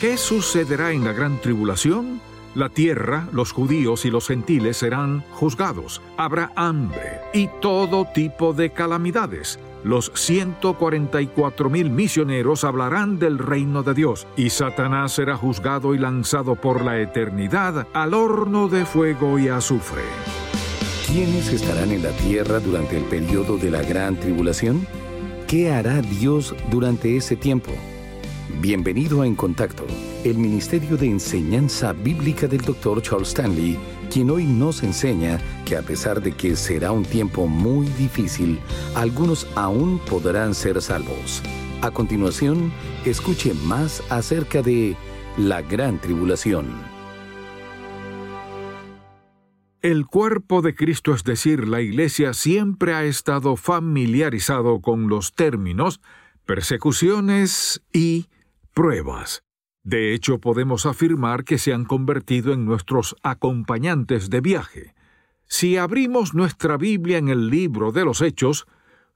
¿Qué sucederá en la gran tribulación? La tierra, los judíos y los gentiles serán juzgados. Habrá hambre y todo tipo de calamidades. Los 144 mil misioneros hablarán del reino de Dios y Satanás será juzgado y lanzado por la eternidad al horno de fuego y azufre. ¿Quiénes estarán en la tierra durante el periodo de la gran tribulación? ¿Qué hará Dios durante ese tiempo? Bienvenido a En Contacto, el Ministerio de Enseñanza Bíblica del Dr. Charles Stanley, quien hoy nos enseña que a pesar de que será un tiempo muy difícil, algunos aún podrán ser salvos. A continuación, escuche más acerca de la gran tribulación. El cuerpo de Cristo, es decir, la Iglesia, siempre ha estado familiarizado con los términos persecuciones y pruebas. De hecho, podemos afirmar que se han convertido en nuestros acompañantes de viaje. Si abrimos nuestra Biblia en el libro de los Hechos,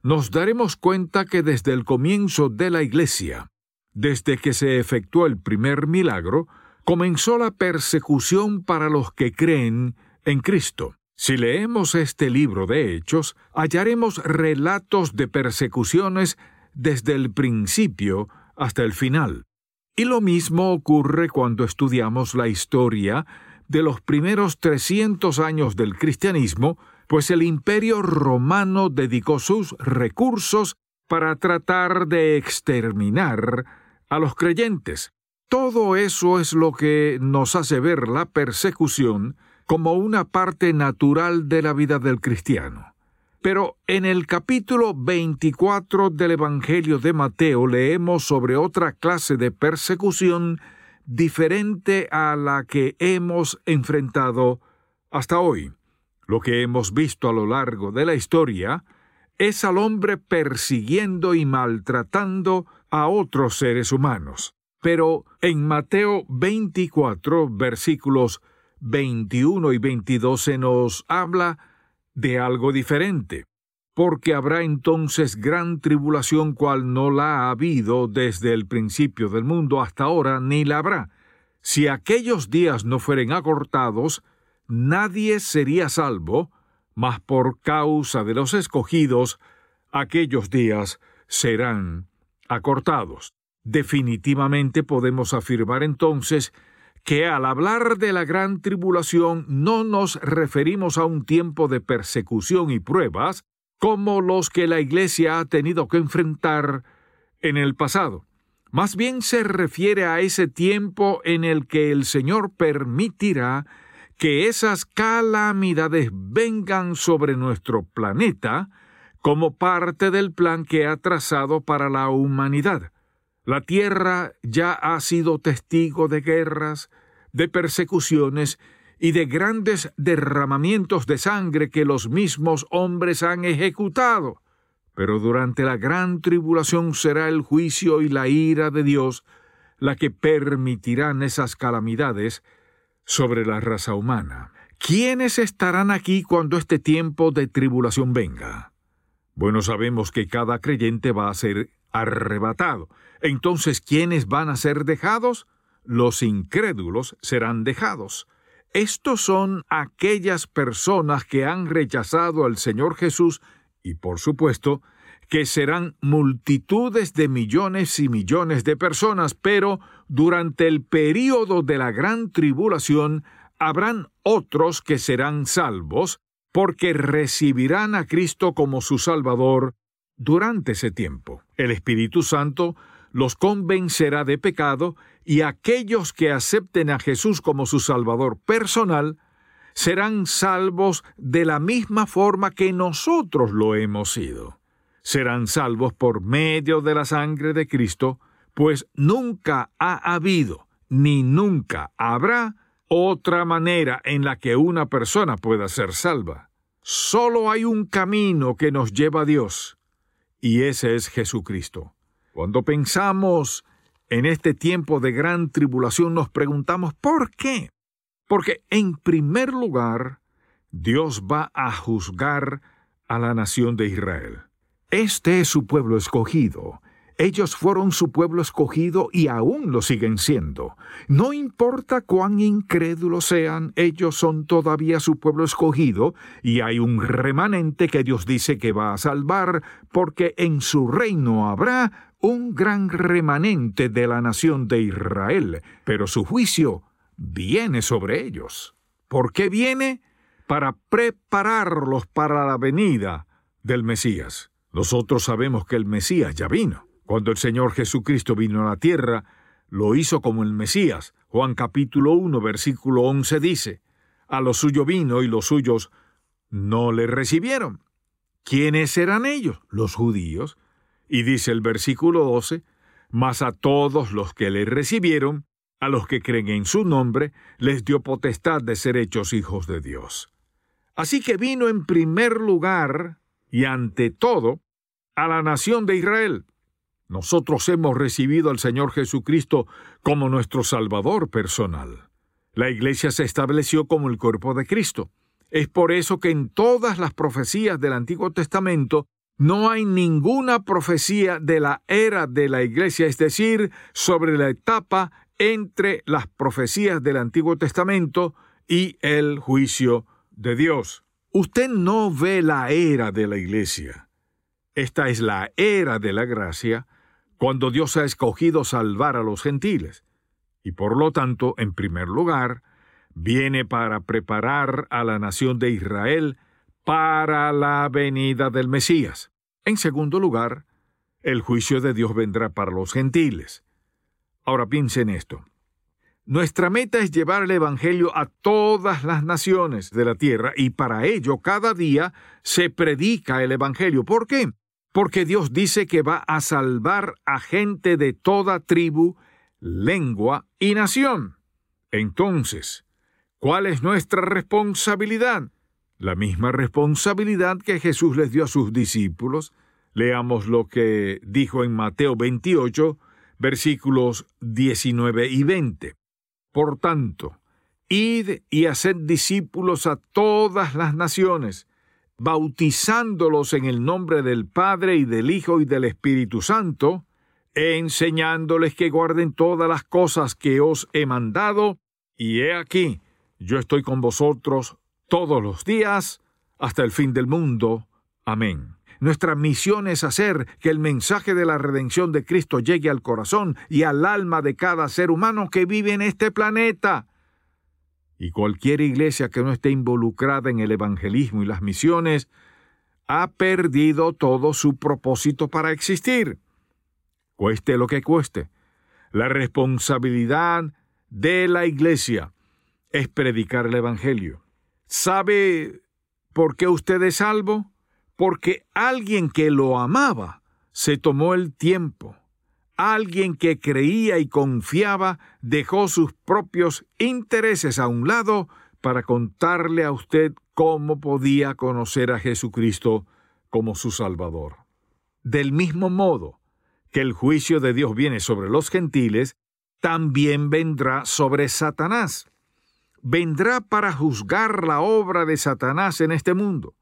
nos daremos cuenta que desde el comienzo de la Iglesia, desde que se efectuó el primer milagro, comenzó la persecución para los que creen en Cristo. Si leemos este libro de Hechos, hallaremos relatos de persecuciones desde el principio hasta el final. Y lo mismo ocurre cuando estudiamos la historia de los primeros 300 años del cristianismo, pues el imperio romano dedicó sus recursos para tratar de exterminar a los creyentes. Todo eso es lo que nos hace ver la persecución como una parte natural de la vida del cristiano. Pero en el capítulo 24 del Evangelio de Mateo leemos sobre otra clase de persecución diferente a la que hemos enfrentado hasta hoy. Lo que hemos visto a lo largo de la historia es al hombre persiguiendo y maltratando a otros seres humanos. Pero en Mateo 24, versículos 21 y 22 se nos habla de algo diferente, porque habrá entonces gran tribulación cual no la ha habido desde el principio del mundo hasta ahora, ni la habrá. Si aquellos días no fueren acortados, nadie sería salvo, mas por causa de los escogidos, aquellos días serán acortados. Definitivamente podemos afirmar entonces que al hablar de la gran tribulación no nos referimos a un tiempo de persecución y pruebas como los que la Iglesia ha tenido que enfrentar en el pasado. Más bien se refiere a ese tiempo en el que el Señor permitirá que esas calamidades vengan sobre nuestro planeta como parte del plan que ha trazado para la humanidad. La tierra ya ha sido testigo de guerras, de persecuciones y de grandes derramamientos de sangre que los mismos hombres han ejecutado. Pero durante la gran tribulación será el juicio y la ira de Dios la que permitirán esas calamidades sobre la raza humana. ¿Quiénes estarán aquí cuando este tiempo de tribulación venga? Bueno, sabemos que cada creyente va a ser arrebatado. Entonces, ¿quiénes van a ser dejados? Los incrédulos serán dejados. Estos son aquellas personas que han rechazado al Señor Jesús y, por supuesto, que serán multitudes de millones y millones de personas, pero durante el período de la gran tribulación habrán otros que serán salvos, porque recibirán a Cristo como su Salvador durante ese tiempo. El Espíritu Santo los convencerá de pecado y aquellos que acepten a Jesús como su Salvador personal serán salvos de la misma forma que nosotros lo hemos sido. Serán salvos por medio de la sangre de Cristo, pues nunca ha habido ni nunca habrá otra manera en la que una persona pueda ser salva. Solo hay un camino que nos lleva a Dios, y ese es Jesucristo. Cuando pensamos en este tiempo de gran tribulación nos preguntamos ¿por qué? Porque en primer lugar, Dios va a juzgar a la nación de Israel. Este es su pueblo escogido. Ellos fueron su pueblo escogido y aún lo siguen siendo. No importa cuán incrédulos sean, ellos son todavía su pueblo escogido y hay un remanente que Dios dice que va a salvar porque en su reino habrá un gran remanente de la nación de Israel, pero su juicio viene sobre ellos. ¿Por qué viene? Para prepararlos para la venida del Mesías. Nosotros sabemos que el Mesías ya vino. Cuando el Señor Jesucristo vino a la tierra, lo hizo como el Mesías. Juan capítulo 1, versículo 11 dice, A lo suyo vino y los suyos no le recibieron. ¿Quiénes eran ellos? Los judíos. Y dice el versículo 12, Mas a todos los que le recibieron, a los que creen en su nombre, les dio potestad de ser hechos hijos de Dios. Así que vino en primer lugar y ante todo a la nación de Israel. Nosotros hemos recibido al Señor Jesucristo como nuestro Salvador personal. La Iglesia se estableció como el cuerpo de Cristo. Es por eso que en todas las profecías del Antiguo Testamento no hay ninguna profecía de la era de la Iglesia, es decir, sobre la etapa entre las profecías del Antiguo Testamento y el juicio de Dios. Usted no ve la era de la iglesia. Esta es la era de la gracia, cuando Dios ha escogido salvar a los gentiles. Y por lo tanto, en primer lugar, viene para preparar a la nación de Israel para la venida del Mesías. En segundo lugar, el juicio de Dios vendrá para los gentiles. Ahora piensen esto. Nuestra meta es llevar el Evangelio a todas las naciones de la tierra y para ello cada día se predica el Evangelio. ¿Por qué? Porque Dios dice que va a salvar a gente de toda tribu, lengua y nación. Entonces, ¿cuál es nuestra responsabilidad? La misma responsabilidad que Jesús les dio a sus discípulos. Leamos lo que dijo en Mateo 28, versículos 19 y 20. Por tanto, id y haced discípulos a todas las naciones, bautizándolos en el nombre del Padre y del Hijo y del Espíritu Santo, enseñándoles que guarden todas las cosas que os he mandado, y he aquí, yo estoy con vosotros todos los días hasta el fin del mundo. Amén. Nuestra misión es hacer que el mensaje de la redención de Cristo llegue al corazón y al alma de cada ser humano que vive en este planeta. Y cualquier iglesia que no esté involucrada en el evangelismo y las misiones ha perdido todo su propósito para existir. Cueste lo que cueste. La responsabilidad de la iglesia es predicar el Evangelio. ¿Sabe por qué usted es salvo? porque alguien que lo amaba se tomó el tiempo. Alguien que creía y confiaba dejó sus propios intereses a un lado para contarle a usted cómo podía conocer a Jesucristo como su Salvador. Del mismo modo que el juicio de Dios viene sobre los gentiles, también vendrá sobre Satanás. Vendrá para juzgar la obra de Satanás en este mundo.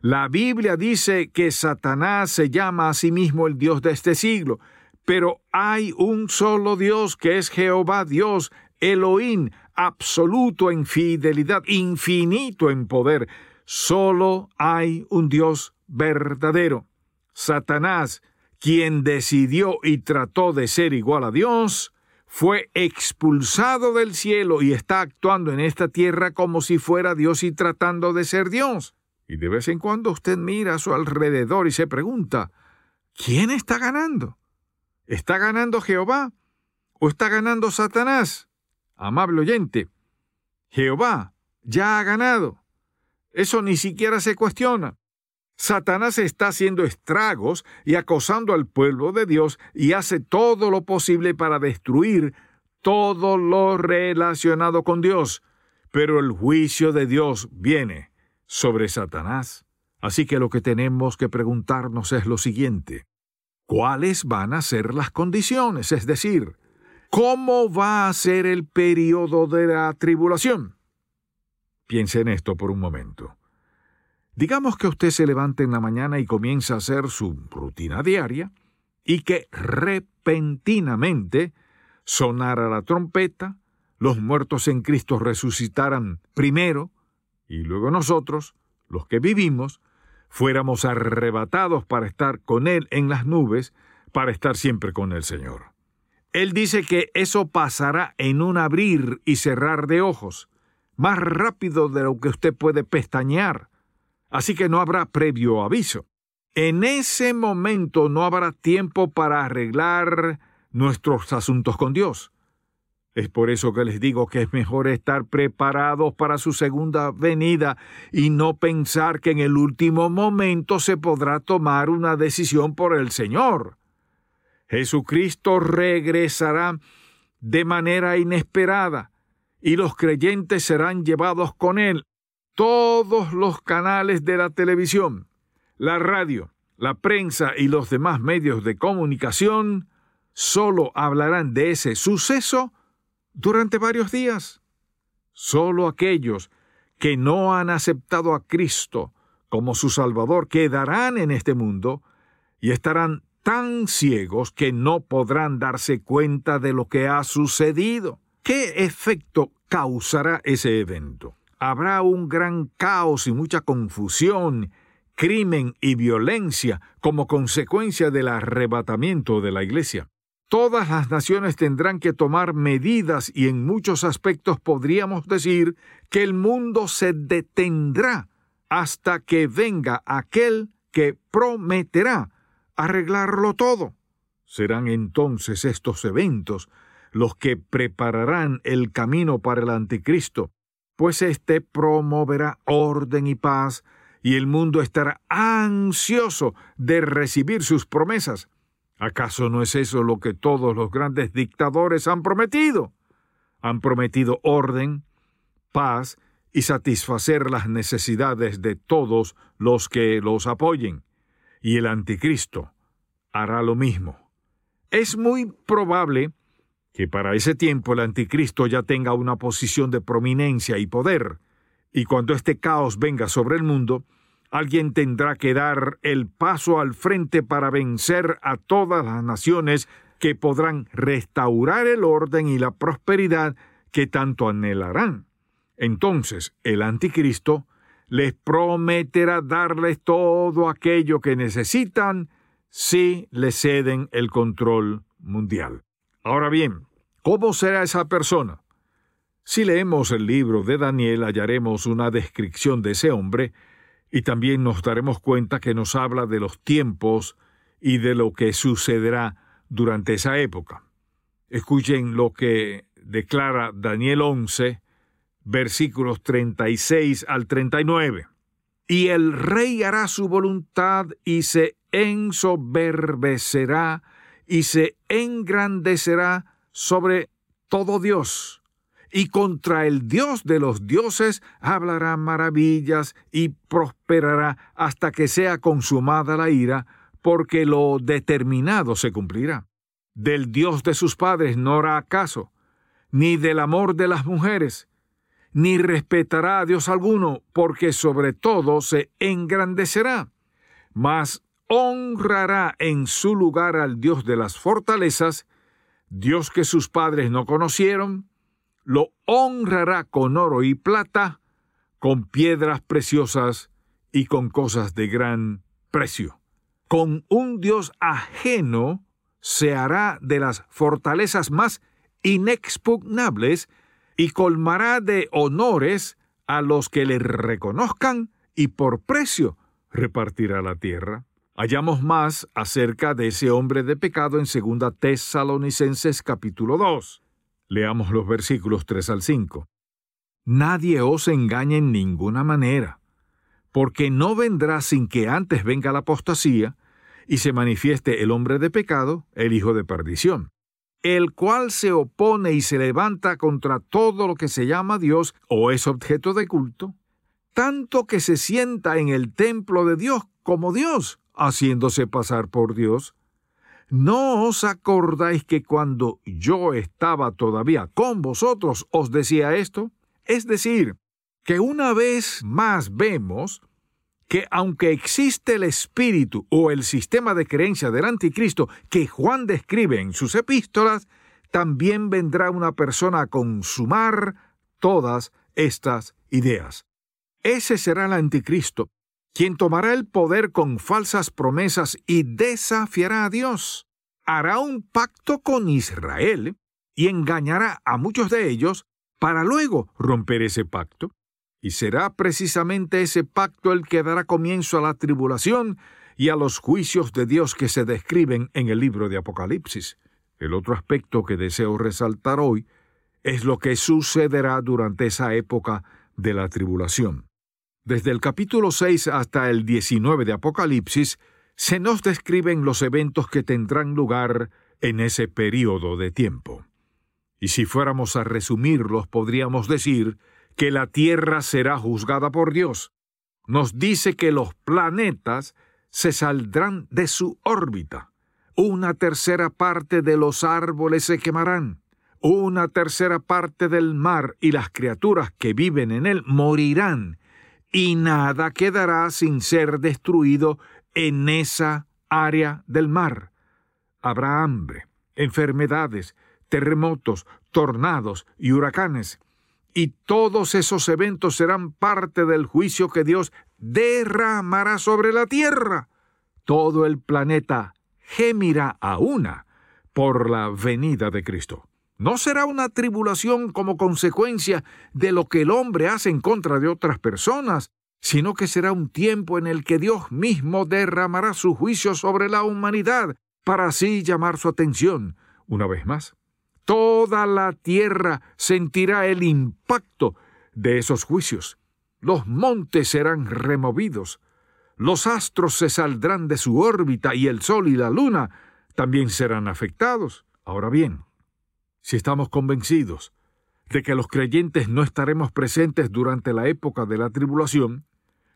La Biblia dice que Satanás se llama a sí mismo el Dios de este siglo, pero hay un solo Dios que es Jehová Dios, Elohim, absoluto en fidelidad, infinito en poder. Solo hay un Dios verdadero. Satanás, quien decidió y trató de ser igual a Dios, fue expulsado del cielo y está actuando en esta tierra como si fuera Dios y tratando de ser Dios. Y de vez en cuando usted mira a su alrededor y se pregunta, ¿quién está ganando? ¿Está ganando Jehová o está ganando Satanás? Amable oyente, Jehová ya ha ganado. Eso ni siquiera se cuestiona. Satanás está haciendo estragos y acosando al pueblo de Dios y hace todo lo posible para destruir todo lo relacionado con Dios. Pero el juicio de Dios viene sobre Satanás. Así que lo que tenemos que preguntarnos es lo siguiente. ¿Cuáles van a ser las condiciones? Es decir, ¿cómo va a ser el periodo de la tribulación? Piense en esto por un momento. Digamos que usted se levanta en la mañana y comienza a hacer su rutina diaria y que repentinamente sonara la trompeta, los muertos en Cristo resucitaran primero y luego nosotros, los que vivimos, fuéramos arrebatados para estar con Él en las nubes, para estar siempre con el Señor. Él dice que eso pasará en un abrir y cerrar de ojos, más rápido de lo que usted puede pestañear, así que no habrá previo aviso. En ese momento no habrá tiempo para arreglar nuestros asuntos con Dios. Es por eso que les digo que es mejor estar preparados para su segunda venida y no pensar que en el último momento se podrá tomar una decisión por el Señor. Jesucristo regresará de manera inesperada y los creyentes serán llevados con él. Todos los canales de la televisión, la radio, la prensa y los demás medios de comunicación solo hablarán de ese suceso durante varios días. Solo aquellos que no han aceptado a Cristo como su Salvador quedarán en este mundo y estarán tan ciegos que no podrán darse cuenta de lo que ha sucedido. ¿Qué efecto causará ese evento? Habrá un gran caos y mucha confusión, crimen y violencia como consecuencia del arrebatamiento de la Iglesia. Todas las naciones tendrán que tomar medidas y en muchos aspectos podríamos decir que el mundo se detendrá hasta que venga aquel que prometerá arreglarlo todo. Serán entonces estos eventos los que prepararán el camino para el anticristo, pues éste promoverá orden y paz, y el mundo estará ansioso de recibir sus promesas. ¿Acaso no es eso lo que todos los grandes dictadores han prometido? Han prometido orden, paz y satisfacer las necesidades de todos los que los apoyen. Y el anticristo hará lo mismo. Es muy probable que para ese tiempo el anticristo ya tenga una posición de prominencia y poder, y cuando este caos venga sobre el mundo, Alguien tendrá que dar el paso al frente para vencer a todas las naciones que podrán restaurar el orden y la prosperidad que tanto anhelarán. Entonces el anticristo les prometerá darles todo aquello que necesitan si le ceden el control mundial. Ahora bien, ¿cómo será esa persona? Si leemos el libro de Daniel hallaremos una descripción de ese hombre y también nos daremos cuenta que nos habla de los tiempos y de lo que sucederá durante esa época. Escuchen lo que declara Daniel 11, versículos 36 al 39. Y el rey hará su voluntad y se ensoberbecerá y se engrandecerá sobre todo Dios y contra el Dios de los dioses hablará maravillas y prosperará hasta que sea consumada la ira, porque lo determinado se cumplirá. Del Dios de sus padres no hará caso, ni del amor de las mujeres, ni respetará a Dios alguno, porque sobre todo se engrandecerá. Mas honrará en su lugar al Dios de las fortalezas, Dios que sus padres no conocieron, lo honrará con oro y plata, con piedras preciosas y con cosas de gran precio. con un Dios ajeno se hará de las fortalezas más inexpugnables y colmará de honores a los que le reconozcan y por precio repartirá la tierra. Hallamos más acerca de ese hombre de pecado en 2 Tesalonicenses capítulo 2. Leamos los versículos 3 al 5. Nadie os engañe en ninguna manera, porque no vendrá sin que antes venga la apostasía y se manifieste el hombre de pecado, el hijo de perdición, el cual se opone y se levanta contra todo lo que se llama Dios o es objeto de culto, tanto que se sienta en el templo de Dios como Dios, haciéndose pasar por Dios. ¿No os acordáis que cuando yo estaba todavía con vosotros os decía esto? Es decir, que una vez más vemos que aunque existe el espíritu o el sistema de creencia del anticristo que Juan describe en sus epístolas, también vendrá una persona a consumar todas estas ideas. Ese será el anticristo, quien tomará el poder con falsas promesas y desafiará a Dios. Hará un pacto con Israel y engañará a muchos de ellos para luego romper ese pacto. Y será precisamente ese pacto el que dará comienzo a la tribulación y a los juicios de Dios que se describen en el libro de Apocalipsis. El otro aspecto que deseo resaltar hoy es lo que sucederá durante esa época de la tribulación. Desde el capítulo 6 hasta el 19 de Apocalipsis se nos describen los eventos que tendrán lugar en ese periodo de tiempo. Y si fuéramos a resumirlos, podríamos decir que la Tierra será juzgada por Dios. Nos dice que los planetas se saldrán de su órbita. Una tercera parte de los árboles se quemarán. Una tercera parte del mar y las criaturas que viven en él morirán. Y nada quedará sin ser destruido en esa área del mar. Habrá hambre, enfermedades, terremotos, tornados y huracanes y todos esos eventos serán parte del juicio que Dios derramará sobre la tierra. Todo el planeta gemirá a una por la venida de Cristo. No será una tribulación como consecuencia de lo que el hombre hace en contra de otras personas, sino que será un tiempo en el que Dios mismo derramará su juicio sobre la humanidad, para así llamar su atención, una vez más, Toda la tierra sentirá el impacto de esos juicios. Los montes serán removidos, los astros se saldrán de su órbita y el sol y la luna también serán afectados. Ahora bien, si estamos convencidos de que los creyentes no estaremos presentes durante la época de la tribulación,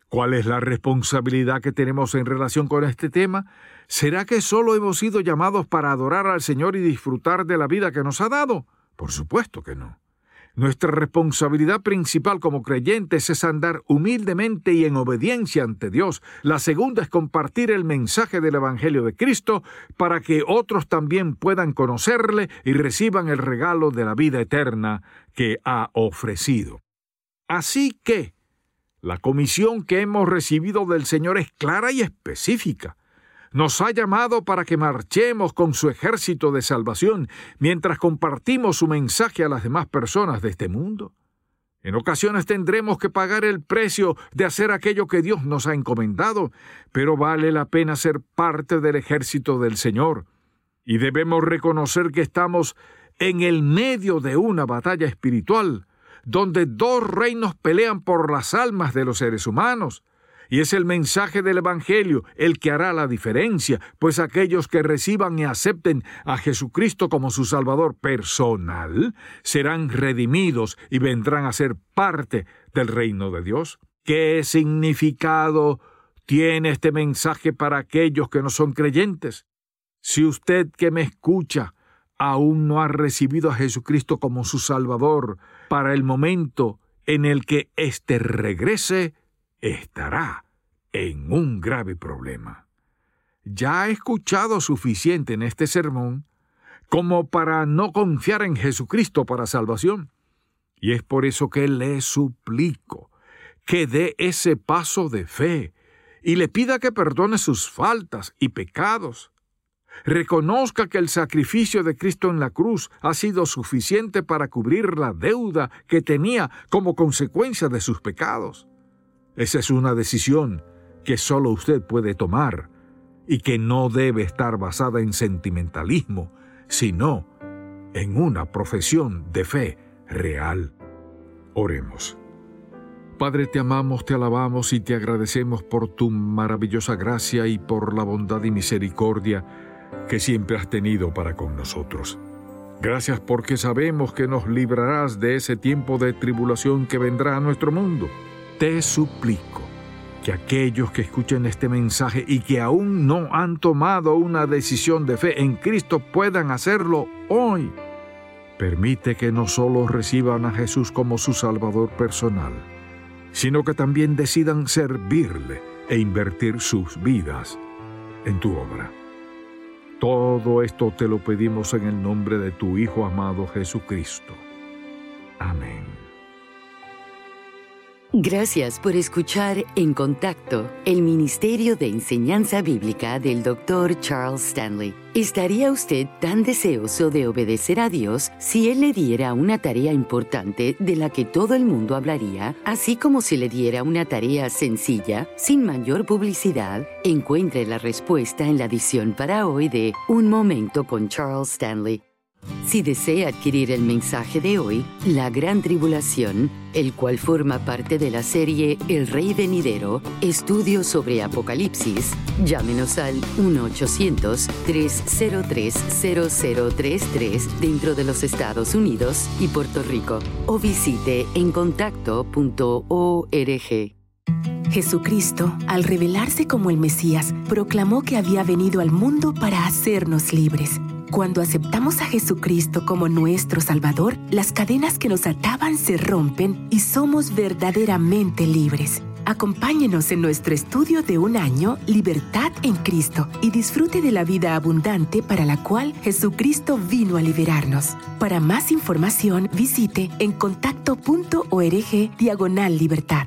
¿Cuál es la responsabilidad que tenemos en relación con este tema? ¿Será que solo hemos sido llamados para adorar al Señor y disfrutar de la vida que nos ha dado? Por supuesto que no. Nuestra responsabilidad principal como creyentes es andar humildemente y en obediencia ante Dios. La segunda es compartir el mensaje del Evangelio de Cristo para que otros también puedan conocerle y reciban el regalo de la vida eterna que ha ofrecido. Así que, la comisión que hemos recibido del Señor es clara y específica. Nos ha llamado para que marchemos con su ejército de salvación mientras compartimos su mensaje a las demás personas de este mundo. En ocasiones tendremos que pagar el precio de hacer aquello que Dios nos ha encomendado, pero vale la pena ser parte del ejército del Señor. Y debemos reconocer que estamos en el medio de una batalla espiritual, donde dos reinos pelean por las almas de los seres humanos. Y es el mensaje del Evangelio el que hará la diferencia, pues aquellos que reciban y acepten a Jesucristo como su Salvador personal serán redimidos y vendrán a ser parte del reino de Dios. ¿Qué significado tiene este mensaje para aquellos que no son creyentes? Si usted que me escucha aún no ha recibido a Jesucristo como su Salvador, para el momento en el que éste regrese, estará en un grave problema. Ya ha escuchado suficiente en este sermón como para no confiar en Jesucristo para salvación. Y es por eso que le suplico que dé ese paso de fe y le pida que perdone sus faltas y pecados. Reconozca que el sacrificio de Cristo en la cruz ha sido suficiente para cubrir la deuda que tenía como consecuencia de sus pecados. Esa es una decisión que solo usted puede tomar y que no debe estar basada en sentimentalismo, sino en una profesión de fe real. Oremos. Padre, te amamos, te alabamos y te agradecemos por tu maravillosa gracia y por la bondad y misericordia que siempre has tenido para con nosotros. Gracias porque sabemos que nos librarás de ese tiempo de tribulación que vendrá a nuestro mundo. Te suplico que aquellos que escuchen este mensaje y que aún no han tomado una decisión de fe en Cristo puedan hacerlo hoy. Permite que no solo reciban a Jesús como su Salvador personal, sino que también decidan servirle e invertir sus vidas en tu obra. Todo esto te lo pedimos en el nombre de tu Hijo amado Jesucristo. Amén. Gracias por escuchar En Contacto, el Ministerio de Enseñanza Bíblica del Dr. Charles Stanley. ¿Estaría usted tan deseoso de obedecer a Dios si Él le diera una tarea importante de la que todo el mundo hablaría, así como si le diera una tarea sencilla, sin mayor publicidad? Encuentre la respuesta en la edición para hoy de Un Momento con Charles Stanley. Si desea adquirir el mensaje de hoy, La Gran Tribulación, el cual forma parte de la serie El Rey Venidero, estudio sobre Apocalipsis, llámenos al 1-800-303-0033 dentro de los Estados Unidos y Puerto Rico o visite encontacto.org. Jesucristo, al revelarse como el Mesías, proclamó que había venido al mundo para hacernos libres. Cuando aceptamos a Jesucristo como nuestro Salvador, las cadenas que nos ataban se rompen y somos verdaderamente libres. Acompáñenos en nuestro estudio de un año, Libertad en Cristo, y disfrute de la vida abundante para la cual Jesucristo vino a liberarnos. Para más información, visite en contacto.org diagonal libertad.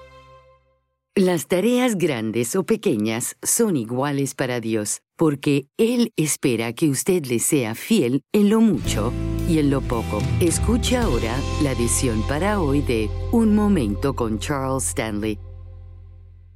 Las tareas grandes o pequeñas son iguales para Dios, porque Él espera que usted le sea fiel en lo mucho y en lo poco. Escuche ahora la edición para hoy de Un Momento con Charles Stanley.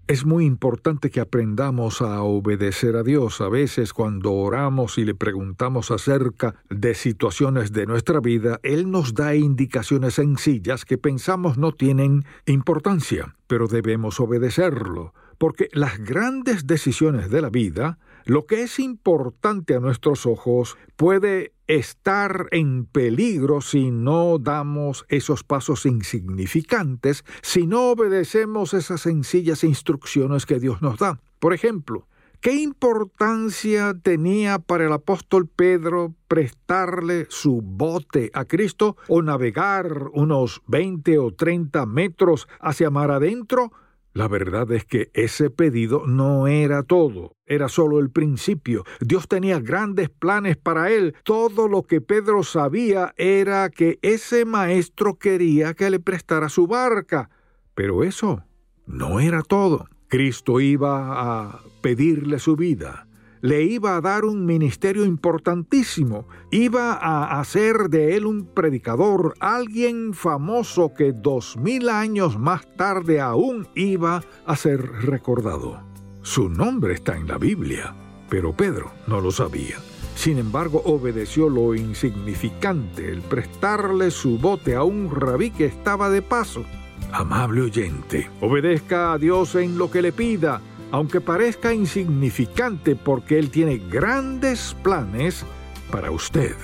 Es muy importante que aprendamos a obedecer a Dios. A veces cuando oramos y le preguntamos acerca de situaciones de nuestra vida, Él nos da indicaciones sencillas que pensamos no tienen importancia, pero debemos obedecerlo, porque las grandes decisiones de la vida lo que es importante a nuestros ojos puede estar en peligro si no damos esos pasos insignificantes, si no obedecemos esas sencillas instrucciones que Dios nos da. Por ejemplo, ¿Qué importancia tenía para el apóstol Pedro prestarle su bote a Cristo o navegar unos 20 o 30 metros hacia mar adentro la verdad es que ese pedido no era todo, era solo el principio. Dios tenía grandes planes para él. Todo lo que Pedro sabía era que ese maestro quería que le prestara su barca. Pero eso no era todo. Cristo iba a pedirle su vida le iba a dar un ministerio importantísimo, iba a hacer de él un predicador, alguien famoso que dos mil años más tarde aún iba a ser recordado. Su nombre está en la Biblia, pero Pedro no lo sabía. Sin embargo, obedeció lo insignificante, el prestarle su bote a un rabí que estaba de paso. Amable oyente, obedezca a Dios en lo que le pida aunque parezca insignificante porque Él tiene grandes planes para usted.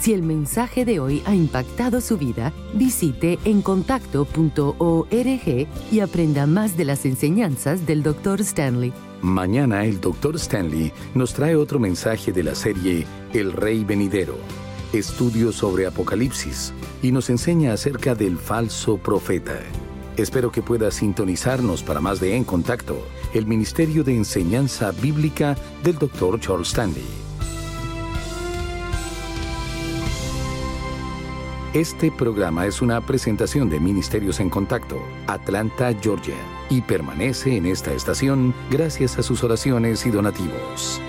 Si el mensaje de hoy ha impactado su vida, visite encontacto.org y aprenda más de las enseñanzas del Dr. Stanley. Mañana el Dr. Stanley nos trae otro mensaje de la serie El Rey Venidero, estudios sobre Apocalipsis, y nos enseña acerca del falso profeta. Espero que pueda sintonizarnos para más de En Contacto, el Ministerio de Enseñanza Bíblica del Dr. Charles Stanley. Este programa es una presentación de Ministerios en Contacto, Atlanta, Georgia, y permanece en esta estación gracias a sus oraciones y donativos.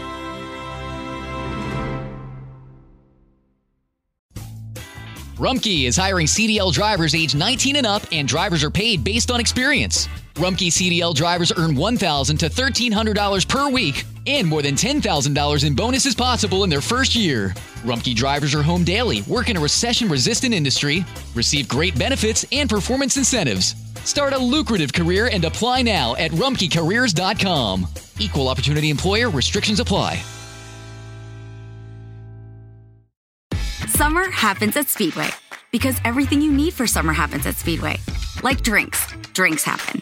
Rumkey is hiring CDL drivers age 19 and up, and drivers are paid based on experience. Rumkey CDL drivers earn $1,000 to $1,300 per week and more than $10,000 in bonuses possible in their first year. Rumkey drivers are home daily, work in a recession resistant industry, receive great benefits and performance incentives. Start a lucrative career and apply now at rumkeycareers.com. Equal opportunity employer restrictions apply. Summer happens at Speedway because everything you need for summer happens at Speedway. Like drinks, drinks happen